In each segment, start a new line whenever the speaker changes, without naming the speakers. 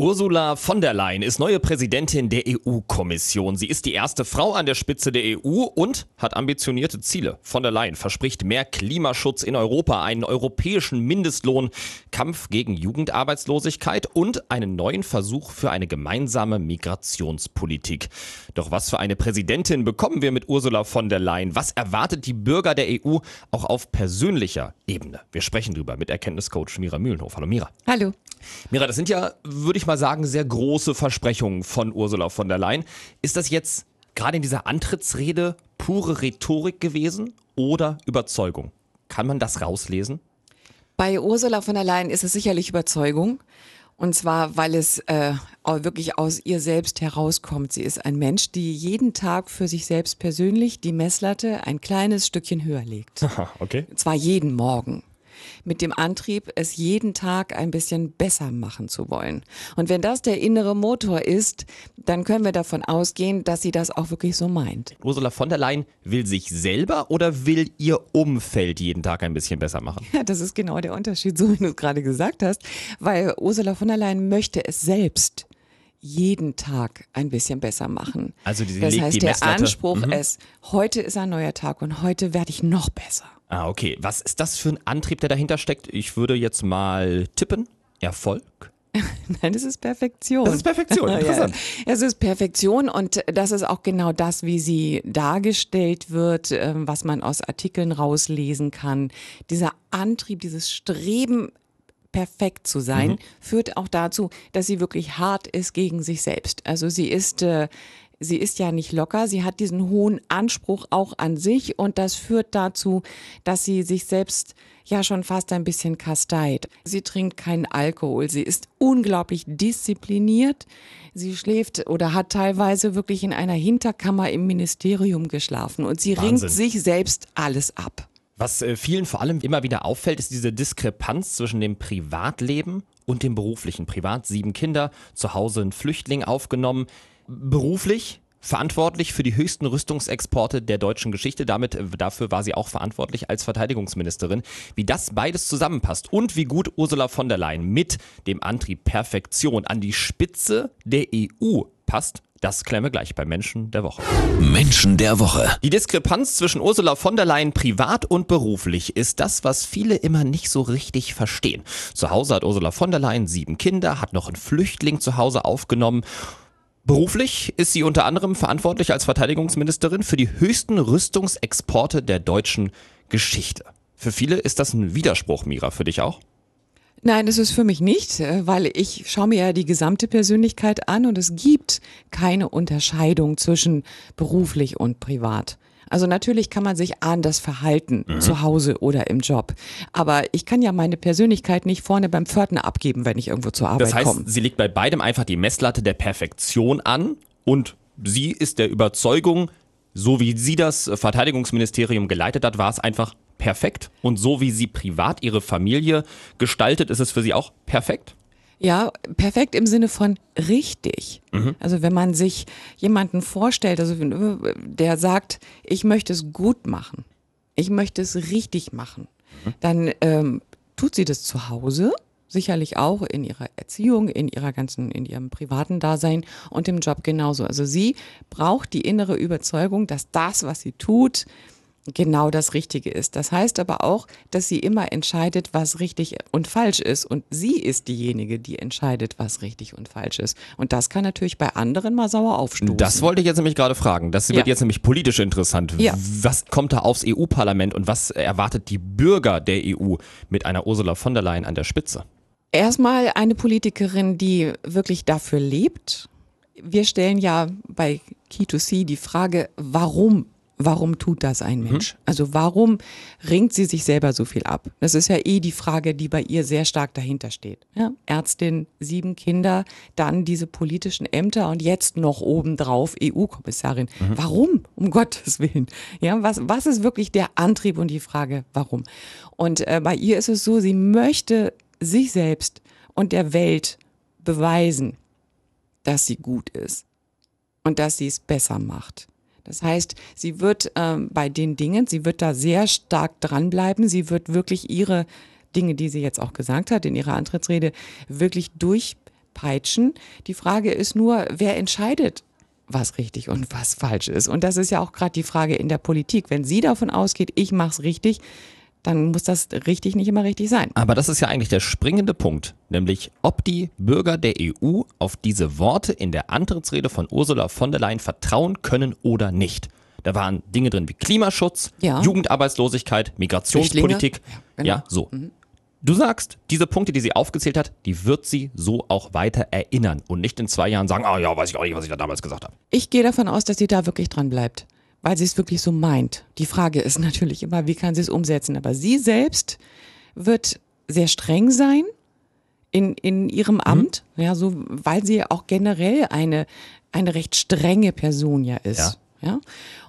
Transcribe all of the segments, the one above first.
Ursula von der Leyen ist neue Präsidentin der EU-Kommission. Sie ist die erste Frau an der Spitze der EU und hat ambitionierte Ziele. Von der Leyen verspricht mehr Klimaschutz in Europa, einen europäischen Mindestlohn, Kampf gegen Jugendarbeitslosigkeit und einen neuen Versuch für eine gemeinsame Migrationspolitik. Doch was für eine Präsidentin bekommen wir mit Ursula von der Leyen? Was erwartet die Bürger der EU auch auf persönlicher Ebene? Wir sprechen drüber mit Erkenntniscoach Mira Mühlenhof. Hallo Mira.
Hallo.
Mira, das sind ja, würde ich mal sagen, sehr große Versprechungen von Ursula von der Leyen. Ist das jetzt gerade in dieser Antrittsrede pure Rhetorik gewesen oder Überzeugung? Kann man das rauslesen?
Bei Ursula von der Leyen ist es sicherlich Überzeugung. Und zwar, weil es äh, wirklich aus ihr selbst herauskommt. Sie ist ein Mensch, die jeden Tag für sich selbst persönlich die Messlatte ein kleines Stückchen höher legt.
Aha, okay.
Und zwar jeden Morgen mit dem Antrieb, es jeden Tag ein bisschen besser machen zu wollen. Und wenn das der innere Motor ist, dann können wir davon ausgehen, dass sie das auch wirklich so meint.
Ursula von der Leyen will sich selber oder will ihr Umfeld jeden Tag ein bisschen besser machen?
Ja, das ist genau der Unterschied, so wie du es gerade gesagt hast, weil Ursula von der Leyen möchte es selbst jeden Tag ein bisschen besser machen.
Also
das
legt
heißt,
die
der
Messlatte-
Anspruch
Mhm.
ist, heute ist ein neuer Tag und heute werde ich noch besser.
Ah, okay. Was ist das für ein Antrieb, der dahinter steckt? Ich würde jetzt mal tippen. Erfolg?
Nein, das ist Perfektion.
Das ist Perfektion, interessant.
Ja, es ist Perfektion und das ist auch genau das, wie sie dargestellt wird, ähm, was man aus Artikeln rauslesen kann. Dieser Antrieb, dieses Streben, perfekt zu sein, führt auch dazu, dass sie wirklich hart ist gegen sich selbst. Also sie ist, äh, sie ist ja nicht locker, sie hat diesen hohen Anspruch auch an sich und das führt dazu, dass sie sich selbst ja schon fast ein bisschen kasteit. Sie trinkt keinen Alkohol, sie ist unglaublich diszipliniert. Sie schläft oder hat teilweise wirklich in einer Hinterkammer im Ministerium geschlafen und sie
Wahnsinn.
ringt sich selbst alles ab.
Was äh, vielen vor allem immer wieder auffällt, ist diese Diskrepanz zwischen dem Privatleben und dem beruflichen. Privat sieben Kinder, zu Hause ein Flüchtling aufgenommen. Beruflich verantwortlich für die höchsten Rüstungsexporte der deutschen Geschichte. Damit äh, dafür war sie auch verantwortlich als Verteidigungsministerin. Wie das beides zusammenpasst und wie gut Ursula von der Leyen mit dem Antrieb Perfektion an die Spitze der EU passt, das klären wir gleich bei Menschen der Woche.
Menschen der Woche.
Die Diskrepanz zwischen Ursula von der Leyen privat und beruflich ist das, was viele immer nicht so richtig verstehen. Zu Hause hat Ursula von der Leyen sieben Kinder, hat noch einen Flüchtling zu Hause aufgenommen. Beruflich ist sie unter anderem verantwortlich als Verteidigungsministerin für die höchsten Rüstungsexporte der deutschen Geschichte. Für viele ist das ein Widerspruch, Mira, für dich auch?
Nein, das ist für mich nicht, äh, weil ich schaue mir ja die gesamte Persönlichkeit an und es gibt keine Unterscheidung zwischen beruflich und privat. Also natürlich kann man sich anders verhalten, zu Hause oder im Job. Aber ich kann ja meine Persönlichkeit nicht vorne beim Pförtner abgeben, wenn ich irgendwo zur Arbeit
Das heißt,
komme.
sie legt bei beidem einfach die Messlatte der Perfektion an und sie ist der Überzeugung, so wie sie das Verteidigungsministerium geleitet hat, war es einfach perfekt. Und so wie sie privat ihre Familie gestaltet, ist es für sie auch perfekt.
Ja, perfekt im Sinne von richtig. Also wenn man sich jemanden vorstellt, also der sagt, ich möchte es gut machen, ich möchte es richtig machen, dann ähm, tut sie das zu Hause, sicherlich auch in ihrer Erziehung, in ihrer ganzen, in ihrem privaten Dasein und im Job genauso. Also sie braucht die innere Überzeugung, dass das, was sie tut, genau das Richtige ist. Das heißt aber auch, dass sie immer entscheidet, was richtig und falsch ist. Und sie ist diejenige, die entscheidet, was richtig und falsch ist. Und das kann natürlich bei anderen mal sauer aufstoßen.
Das wollte ich jetzt nämlich gerade fragen. Das wird
Ja.
jetzt nämlich politisch interessant.
Ja.
Was kommt da aufs EU-Parlament und was erwartet die Bürger der EU mit einer Ursula von der Leyen an der Spitze?
Erstmal eine Politikerin, die wirklich dafür lebt. Wir stellen ja bei Key2C die Frage, warum? Warum tut das ein Mensch? Also warum ringt sie sich selber so viel ab? Das ist ja eh die Frage, die bei ihr sehr stark dahinter steht. Ja? Ärztin, sieben Kinder, dann diese politischen Ämter und jetzt noch obendrauf EU-Kommissarin. Warum? Um Gottes Willen. Ja, was, was ist wirklich der Antrieb und die Frage, warum? Und äh, bei ihr ist es so, sie möchte sich selbst und der Welt beweisen, dass sie gut ist und dass sie es besser macht. Das heißt, sie wird ähm, bei den Dingen, sie wird da sehr stark dranbleiben, sie wird wirklich ihre Dinge, die sie jetzt auch gesagt hat in ihrer Antrittsrede, wirklich durchpeitschen. Die Frage ist nur, wer entscheidet, was richtig und was falsch ist. Und das ist ja auch gerade die Frage in der Politik. Wenn sie davon ausgeht, ich mache es richtig, dann muss das richtig nicht immer richtig sein.
Aber das ist ja eigentlich der springende Punkt, nämlich ob die Bürger der EU auf diese Worte in der Antrittsrede von Ursula von der Leyen vertrauen können oder nicht. Da waren Dinge drin wie Klimaschutz,
Ja.
Jugendarbeitslosigkeit, Migrationspolitik.
Ja, genau.
Ja, so. Du sagst, diese Punkte, die sie aufgezählt hat, die wird sie so auch weiter erinnern und nicht in zwei Jahren sagen, ah ja, weiß ich auch nicht, was ich da damals gesagt habe.
Ich gehe davon aus, dass sie da wirklich dran bleibt, weil sie es wirklich so meint. Die Frage ist natürlich immer, wie kann sie es umsetzen? Aber sie selbst wird sehr streng sein in, in ihrem Amt, ja, so, weil sie auch generell eine, eine recht strenge Person ja ist. Ja.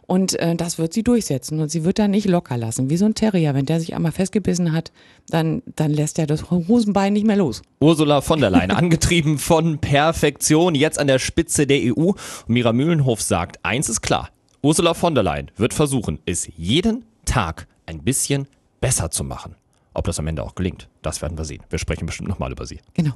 Und äh, das wird sie durchsetzen und sie wird da nicht locker lassen. Wie so ein Terrier, wenn der sich einmal festgebissen hat, dann, dann lässt er das Hosenbein nicht mehr los.
Ursula von der Leyen, angetrieben von Perfektion, jetzt an der Spitze der EU. Und Mira Mühlenhof sagt, eins ist klar, Ursula von der Leyen wird versuchen, es jeden Tag ein bisschen besser zu machen. Ob das am Ende auch gelingt, das werden wir sehen. Wir sprechen bestimmt nochmal über sie.
Genau.